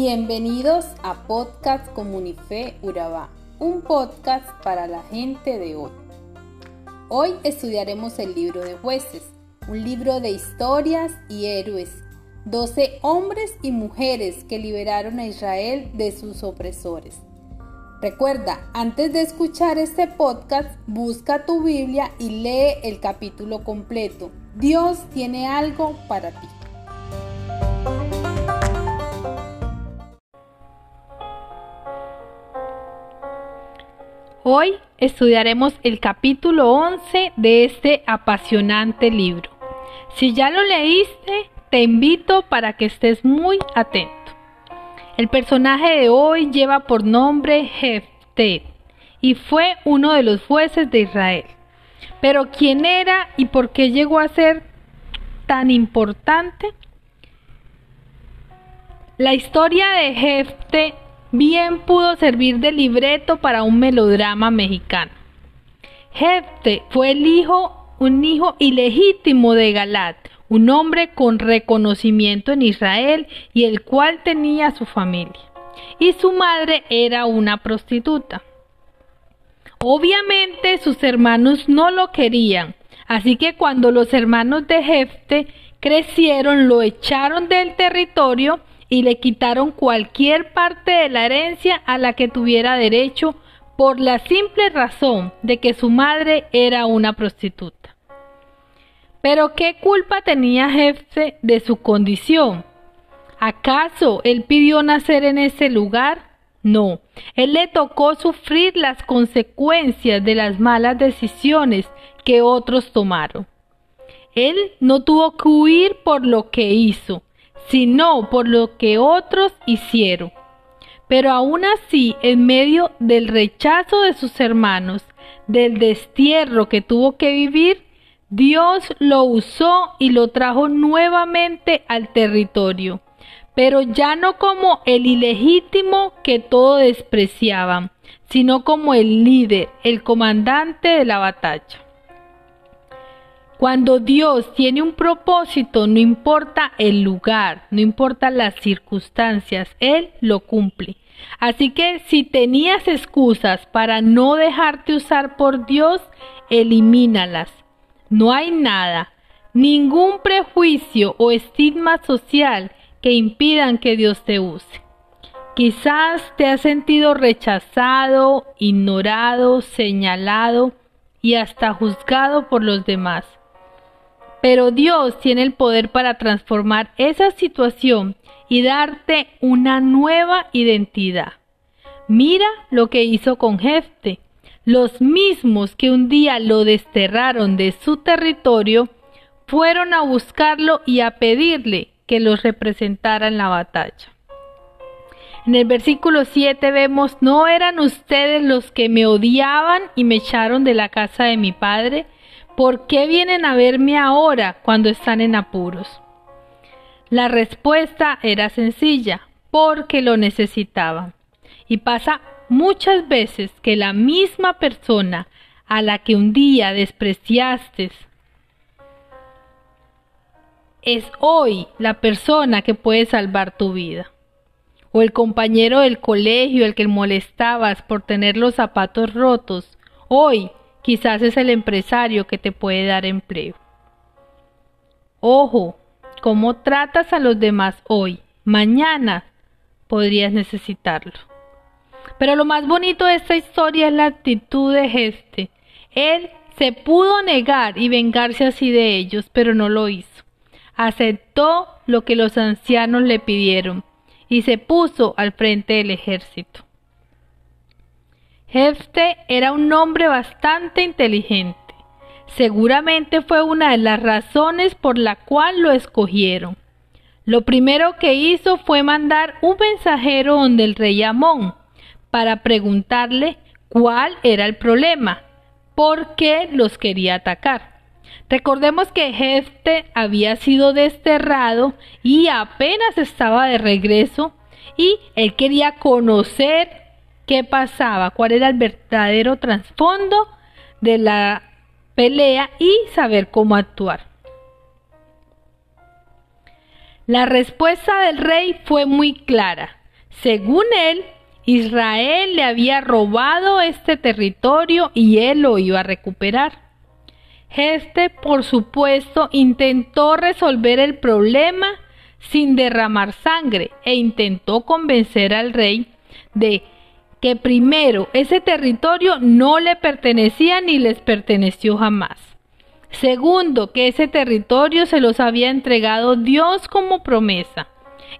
Bienvenidos a Podcast Comunife Urabá, un podcast para la gente de hoy. Hoy estudiaremos el libro de jueces, un libro de historias y héroes, 12 hombres y mujeres que liberaron a Israel de sus opresores. Recuerda, antes de escuchar este podcast, busca tu Biblia y lee el capítulo completo. Dios tiene algo para ti. Hoy estudiaremos el capítulo 11 de este apasionante libro. Si ya lo leíste, te invito para que estés muy atento. El personaje de hoy lleva por nombre Jefté y fue uno de los jueces de Israel. Pero ¿quién era y por qué llegó a ser tan importante? La historia de Jefté bien pudo servir de libreto para un melodrama mexicano. Jefte fue el hijo, un hijo ilegítimo de Galat, un hombre con reconocimiento en Israel y el cual tenía su familia. Y su madre era una prostituta. Obviamente sus hermanos no lo querían, así que cuando los hermanos de Jefte crecieron lo echaron del territorio y le quitaron cualquier parte de la herencia a la que tuviera derecho por la simple razón de que su madre era una prostituta. Pero ¿qué culpa tenía Jefe de su condición? ¿Acaso él pidió nacer en ese lugar? No, él le tocó sufrir las consecuencias de las malas decisiones que otros tomaron. Él no tuvo que huir por lo que hizo, sino por lo que otros hicieron. Pero aún así, en medio del rechazo de sus hermanos, del destierro que tuvo que vivir, Dios lo usó y lo trajo nuevamente al territorio, pero ya no como el ilegítimo que todo despreciaban, sino como el líder, el comandante de la batalla. Cuando Dios tiene un propósito, no importa el lugar, no importa las circunstancias, Él lo cumple. Así que si tenías excusas para no dejarte usar por Dios, elimínalas. No hay nada, ningún prejuicio o estigma social que impidan que Dios te use. Quizás te has sentido rechazado, ignorado, señalado y hasta juzgado por los demás. Pero Dios tiene el poder para transformar esa situación y darte una nueva identidad. Mira lo que hizo con Jefte. Los mismos que un día lo desterraron de su territorio fueron a buscarlo y a pedirle que los representara en la batalla. En el versículo 7 vemos, ¿no eran ustedes los que me odiaban y me echaron de la casa de mi padre? ¿Por qué vienen a verme ahora cuando están en apuros? La respuesta era sencilla, porque lo necesitaban. Y pasa muchas veces que la misma persona a la que un día despreciaste es hoy la persona que puede salvar tu vida. O el compañero del colegio el que molestabas por tener los zapatos rotos, hoy Quizás es el empresario que te puede dar empleo. Ojo, cómo tratas a los demás hoy, mañana podrías necesitarlo. Pero lo más bonito de esta historia es la actitud de Geste. Él se pudo negar y vengarse así de ellos, pero no lo hizo. Aceptó lo que los ancianos le pidieron y se puso al frente del ejército. Jefte era un hombre bastante inteligente. Seguramente fue una de las razones por la cual lo escogieron. Lo primero que hizo fue mandar un mensajero donde el rey Amón para preguntarle cuál era el problema, por qué los quería atacar. Recordemos que Jefte había sido desterrado y apenas estaba de regreso y él quería conocer qué pasaba, cuál era el verdadero trasfondo de la pelea y saber cómo actuar. La respuesta del rey fue muy clara. Según él, Israel le había robado este territorio y él lo iba a recuperar. Este, por supuesto, intentó resolver el problema sin derramar sangre e intentó convencer al rey de que primero ese territorio no le pertenecía ni les perteneció jamás. Segundo, que ese territorio se los había entregado Dios como promesa.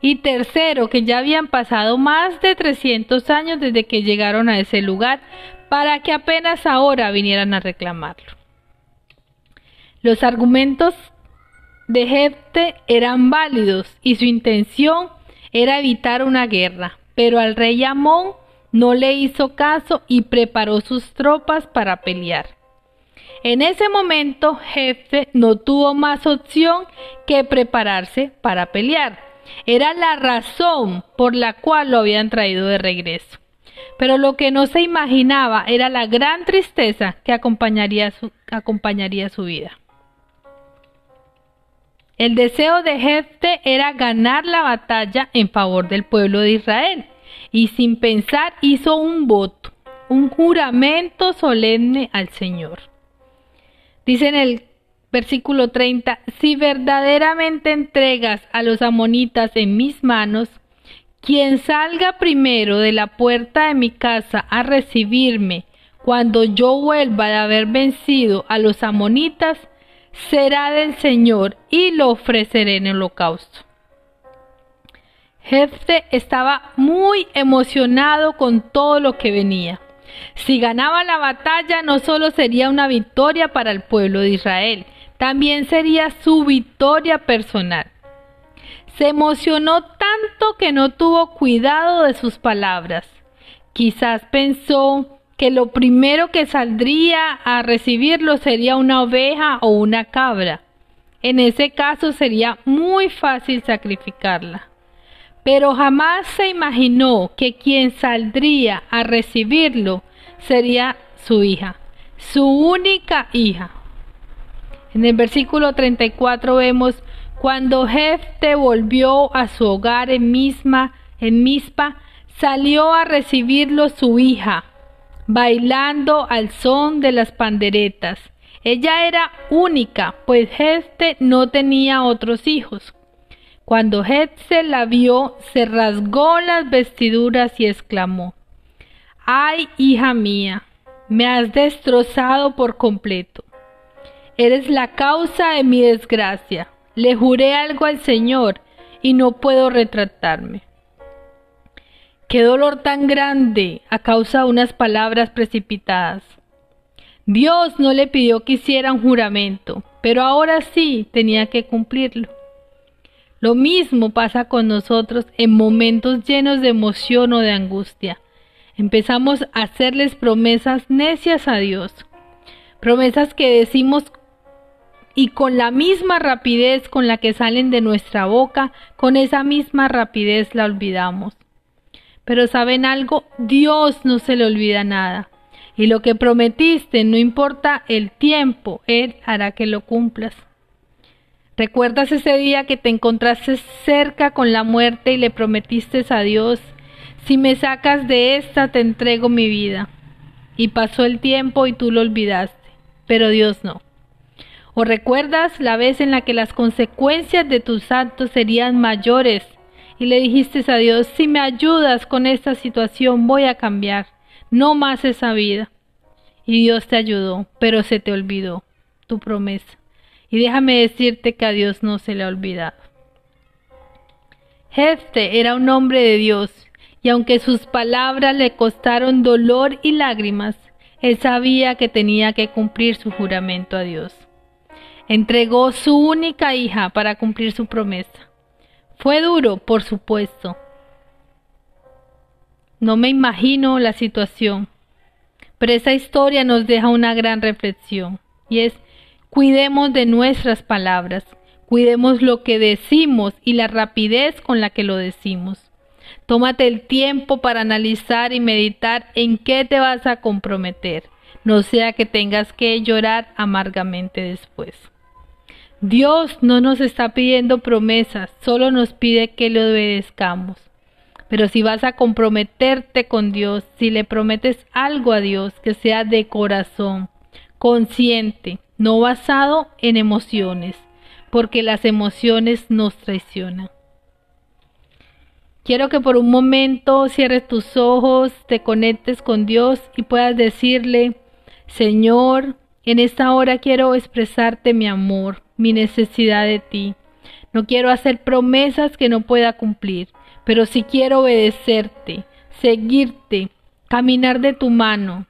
Y tercero, que ya habían pasado más de 300 años desde que llegaron a ese lugar para que apenas ahora vinieran a reclamarlo. Los argumentos de Jefte eran válidos y su intención era evitar una guerra, pero al rey Amón no le hizo caso y preparó sus tropas para pelear. En ese momento Jefte no tuvo más opción que prepararse para pelear. Era la razón por la cual lo habían traído de regreso. Pero lo que no se imaginaba era la gran tristeza que acompañaría su, acompañaría su vida. El deseo de Jefte era ganar la batalla en favor del pueblo de Israel y sin pensar hizo un voto, un juramento solemne al Señor. Dice en el versículo 30, si verdaderamente entregas a los amonitas en mis manos, quien salga primero de la puerta de mi casa a recibirme cuando yo vuelva de haber vencido a los amonitas, será del Señor y lo ofreceré en holocausto. Jefte estaba muy emocionado con todo lo que venía. Si ganaba la batalla no solo sería una victoria para el pueblo de Israel, también sería su victoria personal. Se emocionó tanto que no tuvo cuidado de sus palabras. Quizás pensó que lo primero que saldría a recibirlo sería una oveja o una cabra. En ese caso sería muy fácil sacrificarla. Pero jamás se imaginó que quien saldría a recibirlo sería su hija, su única hija. En el versículo 34 vemos cuando Jefte volvió a su hogar en misma en Mispa, salió a recibirlo su hija, bailando al son de las panderetas. Ella era única, pues Geste no tenía otros hijos. Cuando Geste la vio, se rasgó las vestiduras y exclamó, Ay, hija mía, me has destrozado por completo. Eres la causa de mi desgracia. Le juré algo al Señor y no puedo retratarme. Qué dolor tan grande a causa de unas palabras precipitadas. Dios no le pidió que hiciera un juramento, pero ahora sí tenía que cumplirlo. Lo mismo pasa con nosotros en momentos llenos de emoción o de angustia. Empezamos a hacerles promesas necias a Dios, promesas que decimos y con la misma rapidez con la que salen de nuestra boca, con esa misma rapidez la olvidamos. Pero saben algo, Dios no se le olvida nada. Y lo que prometiste, no importa el tiempo, Él hará que lo cumplas. ¿Recuerdas ese día que te encontraste cerca con la muerte y le prometiste a Dios, si me sacas de esta te entrego mi vida? Y pasó el tiempo y tú lo olvidaste, pero Dios no. ¿O recuerdas la vez en la que las consecuencias de tus actos serían mayores y le dijiste a Dios, si me ayudas con esta situación voy a cambiar, no más esa vida. Y Dios te ayudó, pero se te olvidó tu promesa. Y déjame decirte que a Dios no se le ha olvidado. Jefte era un hombre de Dios, y aunque sus palabras le costaron dolor y lágrimas, él sabía que tenía que cumplir su juramento a Dios. Entregó su única hija para cumplir su promesa. Fue duro, por supuesto. No me imagino la situación, pero esa historia nos deja una gran reflexión y es cuidemos de nuestras palabras, cuidemos lo que decimos y la rapidez con la que lo decimos. Tómate el tiempo para analizar y meditar en qué te vas a comprometer, no sea que tengas que llorar amargamente después. Dios no nos está pidiendo promesas, solo nos pide que le obedezcamos. Pero si vas a comprometerte con Dios, si le prometes algo a Dios, que sea de corazón, consciente, no basado en emociones, porque las emociones nos traicionan. Quiero que por un momento cierres tus ojos, te conectes con Dios y puedas decirle, Señor, en esta hora quiero expresarte mi amor, mi necesidad de ti. No quiero hacer promesas que no pueda cumplir, pero sí quiero obedecerte, seguirte, caminar de tu mano.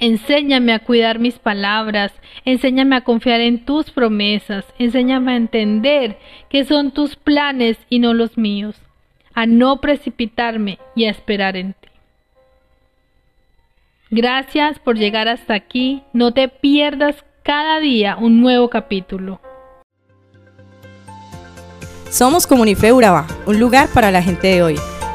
Enséñame a cuidar mis palabras, enséñame a confiar en tus promesas, enséñame a entender que son tus planes y no los míos, a no precipitarme y a esperar en ti. Gracias por llegar hasta aquí. No te pierdas cada día un nuevo capítulo. Somos Comunife Urabá, un lugar para la gente de hoy.